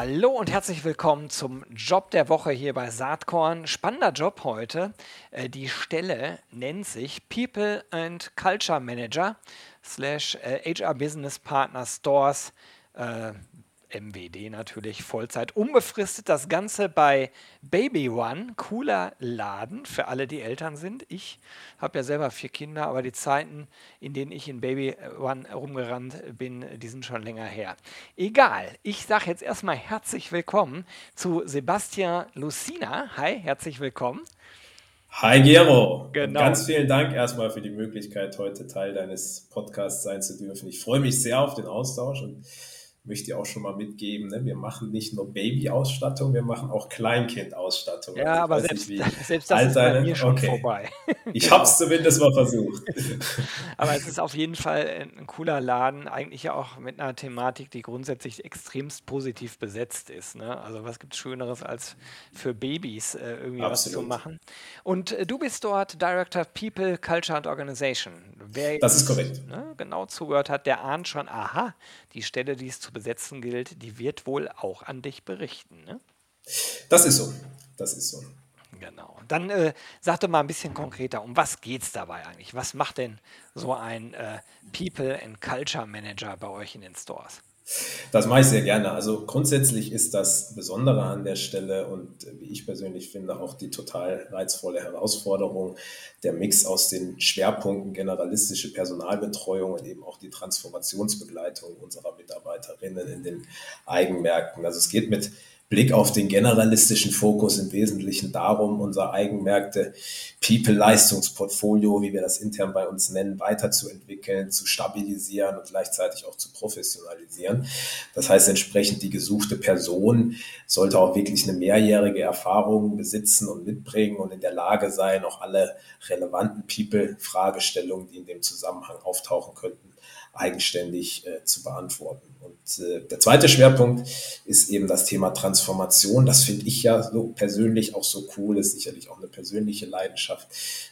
Hallo und herzlich willkommen zum Job der Woche hier bei Saatkorn. Spannender Job heute. Äh, die Stelle nennt sich People and Culture Manager slash HR äh, Business Partner Stores. MWD natürlich Vollzeit unbefristet. Das Ganze bei Baby One, cooler Laden für alle, die Eltern sind. Ich habe ja selber vier Kinder, aber die Zeiten, in denen ich in Baby One rumgerannt bin, die sind schon länger her. Egal, ich sage jetzt erstmal herzlich willkommen zu Sebastian Lucina. Hi, herzlich willkommen. Hi Gero. Genau. ganz vielen Dank erstmal für die Möglichkeit, heute Teil deines Podcasts sein zu dürfen. Ich freue mich sehr auf den Austausch und möchte ich auch schon mal mitgeben, ne? wir machen nicht nur Baby-Ausstattung, wir machen auch Kleinkind-Ausstattung. Ja, also aber selbst, nicht, selbst das ist bei mir schon okay. vorbei. Ich genau. habe es zumindest mal versucht. aber es ist auf jeden Fall ein cooler Laden, eigentlich ja auch mit einer Thematik, die grundsätzlich extremst positiv besetzt ist. Ne? Also was gibt es Schöneres, als für Babys äh, irgendwie Absolut. was zu machen. Und äh, du bist dort Director People, Culture and Organization. Wer das ist korrekt. Ne, genau zugehört hat, der ahnt schon, aha, die Stelle, die es zu besetzen gilt, die wird wohl auch an dich berichten. Ne? Das ist so. Das ist so. Genau. Dann äh, sag doch mal ein bisschen konkreter, um was geht es dabei eigentlich? Was macht denn so ein äh, People and Culture Manager bei euch in den Stores? Das mache ich sehr gerne. Also grundsätzlich ist das Besondere an der Stelle und wie ich persönlich finde auch die total reizvolle Herausforderung, der Mix aus den Schwerpunkten generalistische Personalbetreuung und eben auch die Transformationsbegleitung unserer Mitarbeiterinnen in den Eigenmärkten. Also es geht mit Blick auf den generalistischen Fokus im Wesentlichen darum, unser Eigenmärkte People-Leistungsportfolio, wie wir das intern bei uns nennen, weiterzuentwickeln, zu stabilisieren und gleichzeitig auch zu professionalisieren. Das heißt, entsprechend die gesuchte Person sollte auch wirklich eine mehrjährige Erfahrung besitzen und mitbringen und in der Lage sein, auch alle relevanten People-Fragestellungen, die in dem Zusammenhang auftauchen könnten, eigenständig äh, zu beantworten. Äh, der zweite Schwerpunkt ist eben das Thema Transformation. Das finde ich ja so persönlich auch so cool, ist sicherlich auch eine persönliche Leidenschaft,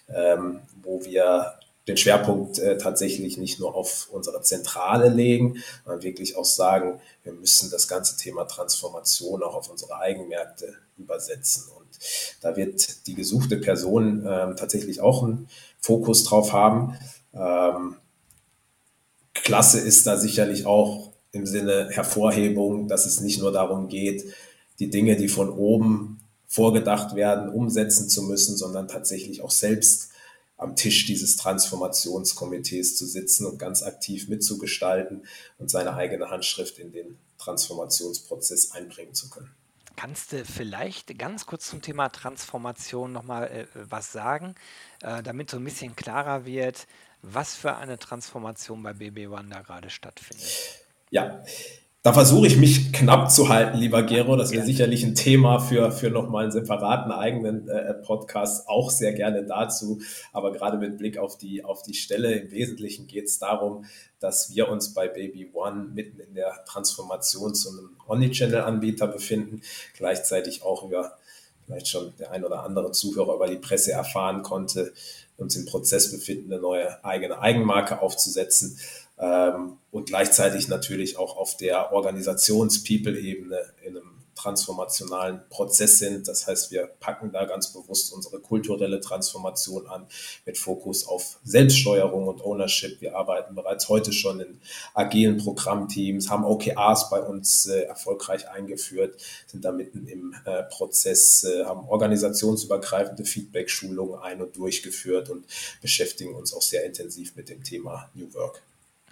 ähm, wo wir den Schwerpunkt äh, tatsächlich nicht nur auf unsere Zentrale legen, sondern wirklich auch sagen, wir müssen das ganze Thema Transformation auch auf unsere Eigenmärkte übersetzen. Und da wird die gesuchte Person ähm, tatsächlich auch einen Fokus drauf haben. Ähm, klasse ist da sicherlich auch im Sinne Hervorhebung, dass es nicht nur darum geht, die Dinge, die von oben vorgedacht werden, umsetzen zu müssen, sondern tatsächlich auch selbst am Tisch dieses Transformationskomitees zu sitzen und ganz aktiv mitzugestalten und seine eigene Handschrift in den Transformationsprozess einbringen zu können. Kannst du vielleicht ganz kurz zum Thema Transformation nochmal äh, was sagen, äh, damit so ein bisschen klarer wird, was für eine Transformation bei BB One da gerade stattfindet. Ja, da versuche ich mich knapp zu halten, lieber Gero. Das wäre ja. sicherlich ein Thema für, für nochmal einen separaten eigenen äh, Podcast, auch sehr gerne dazu. Aber gerade mit Blick auf die, auf die Stelle, im Wesentlichen geht es darum, dass wir uns bei Baby One mitten in der Transformation zu einem Omnichannel-Anbieter befinden, gleichzeitig auch über vielleicht schon der ein oder andere Zuhörer über die Presse erfahren konnte, uns im Prozess befinden, eine neue eigene Eigenmarke aufzusetzen ähm, und gleichzeitig natürlich auch auf der Organisations-People-Ebene in einem transformationalen Prozess sind. Das heißt, wir packen da ganz bewusst unsere kulturelle Transformation an mit Fokus auf Selbststeuerung und Ownership. Wir arbeiten bereits heute schon in agilen Programmteams, haben OKRs bei uns äh, erfolgreich eingeführt, sind da mitten im äh, Prozess, äh, haben organisationsübergreifende Feedback-Schulungen ein- und durchgeführt und beschäftigen uns auch sehr intensiv mit dem Thema New Work.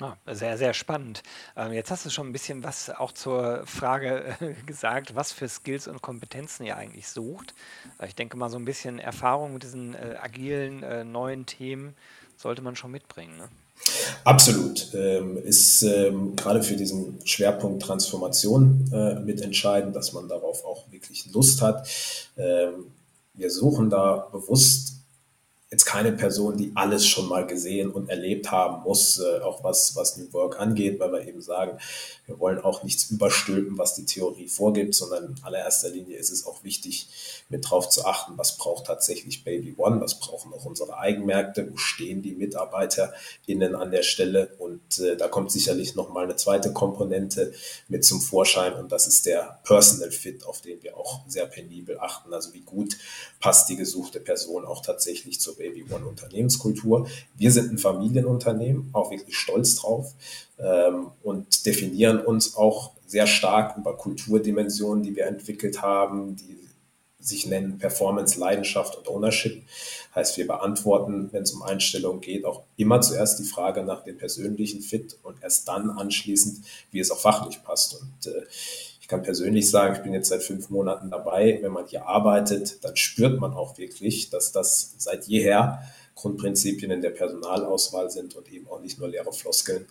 Ah, sehr, sehr spannend. Ähm, jetzt hast du schon ein bisschen was auch zur Frage äh, gesagt, was für Skills und Kompetenzen ihr eigentlich sucht. Äh, ich denke mal, so ein bisschen Erfahrung mit diesen äh, agilen äh, neuen Themen sollte man schon mitbringen. Ne? Absolut. Ähm, ist ähm, gerade für diesen Schwerpunkt Transformation äh, mitentscheidend, dass man darauf auch wirklich Lust hat. Ähm, wir suchen da bewusst jetzt keine Person, die alles schon mal gesehen und erlebt haben muss, äh, auch was, was New Work angeht, weil wir eben sagen, wir wollen auch nichts überstülpen, was die Theorie vorgibt, sondern in allererster Linie ist es auch wichtig, mit drauf zu achten, was braucht tatsächlich Baby One, was brauchen auch unsere Eigenmärkte, wo stehen die MitarbeiterInnen an der Stelle und äh, da kommt sicherlich nochmal eine zweite Komponente mit zum Vorschein und das ist der Personal Fit, auf den wir auch sehr penibel achten, also wie gut passt die gesuchte Person auch tatsächlich zur Baby One Unternehmenskultur. Wir sind ein Familienunternehmen, auch wirklich stolz drauf ähm, und definieren uns auch sehr stark über Kulturdimensionen, die wir entwickelt haben, die sich nennen Performance, Leidenschaft und Ownership. Heißt, wir beantworten, wenn es um Einstellungen geht, auch immer zuerst die Frage nach dem persönlichen Fit und erst dann anschließend, wie es auch fachlich passt. Und äh, ich kann persönlich sagen, ich bin jetzt seit fünf Monaten dabei. Wenn man hier arbeitet, dann spürt man auch wirklich, dass das seit jeher Grundprinzipien in der Personalauswahl sind und eben auch nicht nur leere Floskeln.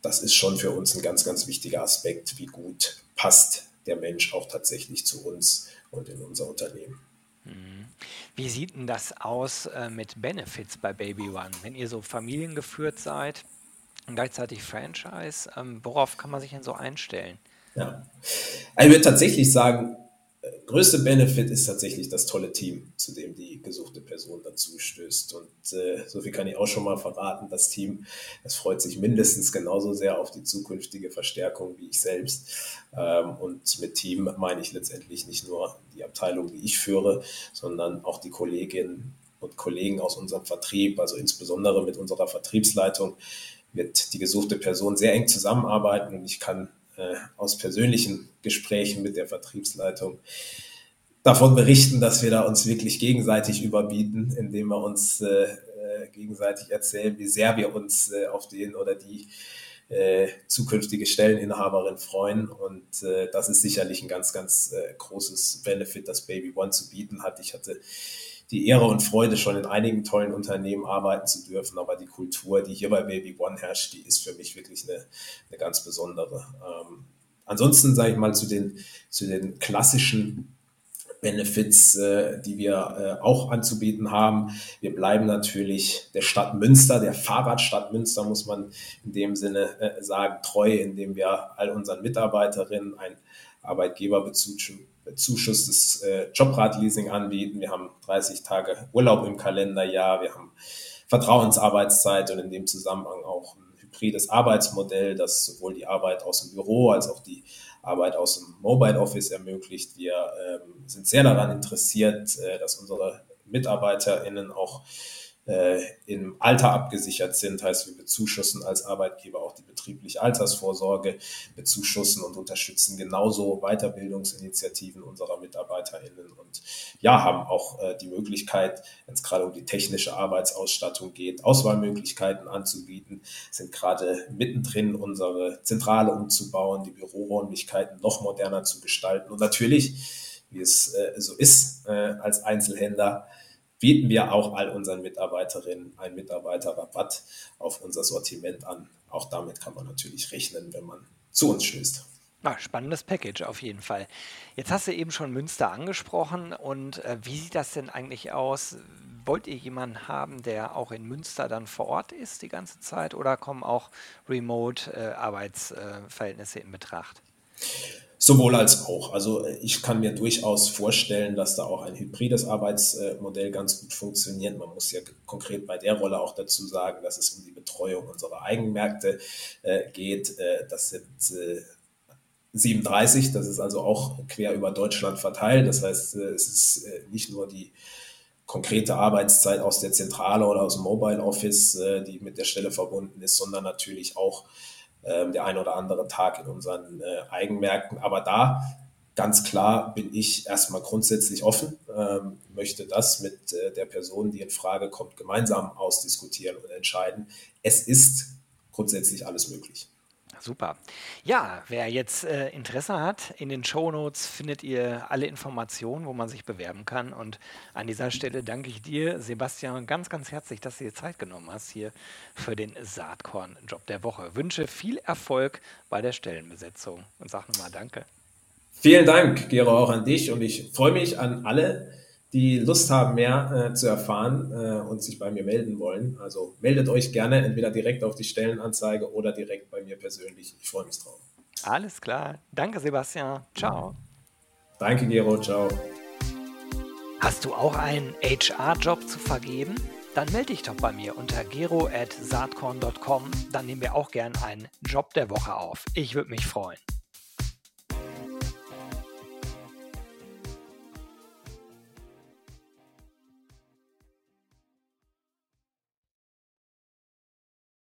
Das ist schon für uns ein ganz, ganz wichtiger Aspekt, wie gut passt der Mensch auch tatsächlich zu uns und in unser Unternehmen. Mhm. Wie sieht denn das aus äh, mit Benefits bei Baby One? Wenn ihr so familiengeführt seid und gleichzeitig Franchise, ähm, worauf kann man sich denn so einstellen? Ja. Ich würde tatsächlich sagen, größte Benefit ist tatsächlich das tolle Team, zu dem die gesuchte Person dazu stößt. Und äh, so viel kann ich auch schon mal verraten. Das Team, das freut sich mindestens genauso sehr auf die zukünftige Verstärkung wie ich selbst. Ähm, und mit Team meine ich letztendlich nicht nur die Abteilung, die ich führe, sondern auch die Kolleginnen und Kollegen aus unserem Vertrieb, also insbesondere mit unserer Vertriebsleitung, wird die gesuchte Person sehr eng zusammenarbeiten und ich kann äh, aus persönlichen Gesprächen mit der Vertriebsleitung davon berichten, dass wir da uns wirklich gegenseitig überbieten, indem wir uns äh, äh, gegenseitig erzählen, wie sehr wir uns äh, auf den oder die äh, zukünftige Stelleninhaberin freuen. Und äh, das ist sicherlich ein ganz, ganz äh, großes Benefit, das Baby One zu bieten hat. Ich hatte die Ehre und Freude, schon in einigen tollen Unternehmen arbeiten zu dürfen. Aber die Kultur, die hier bei Baby One herrscht, die ist für mich wirklich eine, eine ganz besondere. Ähm, ansonsten sage ich mal zu den, zu den klassischen Benefits, äh, die wir äh, auch anzubieten haben. Wir bleiben natürlich der Stadt Münster, der Fahrradstadt Münster, muss man in dem Sinne äh, sagen, treu, indem wir all unseren Mitarbeiterinnen ein Arbeitgeberbezug bezuschussstes äh, Jobradleasing anbieten. Wir haben 30 Tage Urlaub im Kalenderjahr. Wir haben Vertrauensarbeitszeit und in dem Zusammenhang auch ein hybrides Arbeitsmodell, das sowohl die Arbeit aus dem Büro als auch die Arbeit aus dem Mobile Office ermöglicht. Wir ähm, sind sehr daran interessiert, äh, dass unsere MitarbeiterInnen auch äh, im Alter abgesichert sind. Heißt, wir bezuschussen als Arbeitgeber auch die betriebliche Altersvorsorge, bezuschussen und unterstützen genauso Weiterbildungsinitiativen unserer MitarbeiterInnen und ja, haben auch äh, die Möglichkeit, wenn es gerade um die technische Arbeitsausstattung geht, Auswahlmöglichkeiten anzubieten, sind gerade mittendrin, unsere Zentrale umzubauen, die Büroräumlichkeiten noch moderner zu gestalten und natürlich, wie es äh, so ist, äh, als Einzelhändler, bieten wir auch all unseren Mitarbeiterinnen einen Mitarbeiterrabatt auf unser Sortiment an. Auch damit kann man natürlich rechnen, wenn man zu uns stößt. Ah, spannendes Package auf jeden Fall. Jetzt hast du eben schon Münster angesprochen und äh, wie sieht das denn eigentlich aus? Wollt ihr jemanden haben, der auch in Münster dann vor Ort ist die ganze Zeit oder kommen auch Remote-Arbeitsverhältnisse äh, in Betracht? Sowohl als auch. Also äh, ich kann mir durchaus vorstellen, dass da auch ein hybrides Arbeitsmodell ganz gut funktioniert. Man muss ja konkret bei der Rolle auch dazu sagen, dass es um die Betreuung unserer Eigenmärkte äh, geht. Äh, das sind 37, das ist also auch quer über Deutschland verteilt. Das heißt, es ist nicht nur die konkrete Arbeitszeit aus der Zentrale oder aus dem Mobile Office, die mit der Stelle verbunden ist, sondern natürlich auch ähm, der ein oder andere Tag in unseren äh, Eigenmärkten. Aber da ganz klar bin ich erstmal grundsätzlich offen, ähm, möchte das mit äh, der Person, die in Frage kommt, gemeinsam ausdiskutieren und entscheiden. Es ist grundsätzlich alles möglich. Super. Ja, wer jetzt äh, Interesse hat, in den Show Notes findet ihr alle Informationen, wo man sich bewerben kann. Und an dieser Stelle danke ich dir, Sebastian, ganz, ganz herzlich, dass du dir Zeit genommen hast hier für den Saatkorn-Job der Woche. Wünsche viel Erfolg bei der Stellenbesetzung und sag nochmal Danke. Vielen Dank, Gero, auch an dich. Und ich freue mich an alle, die Lust haben, mehr äh, zu erfahren äh, und sich bei mir melden wollen. Also meldet euch gerne entweder direkt auf die Stellenanzeige oder direkt bei mir persönlich. Ich freue mich drauf. Alles klar. Danke, Sebastian. Ciao. Danke, Gero. Ciao. Hast du auch einen HR-Job zu vergeben? Dann melde dich doch bei mir unter gero.saatkorn.com. Dann nehmen wir auch gern einen Job der Woche auf. Ich würde mich freuen.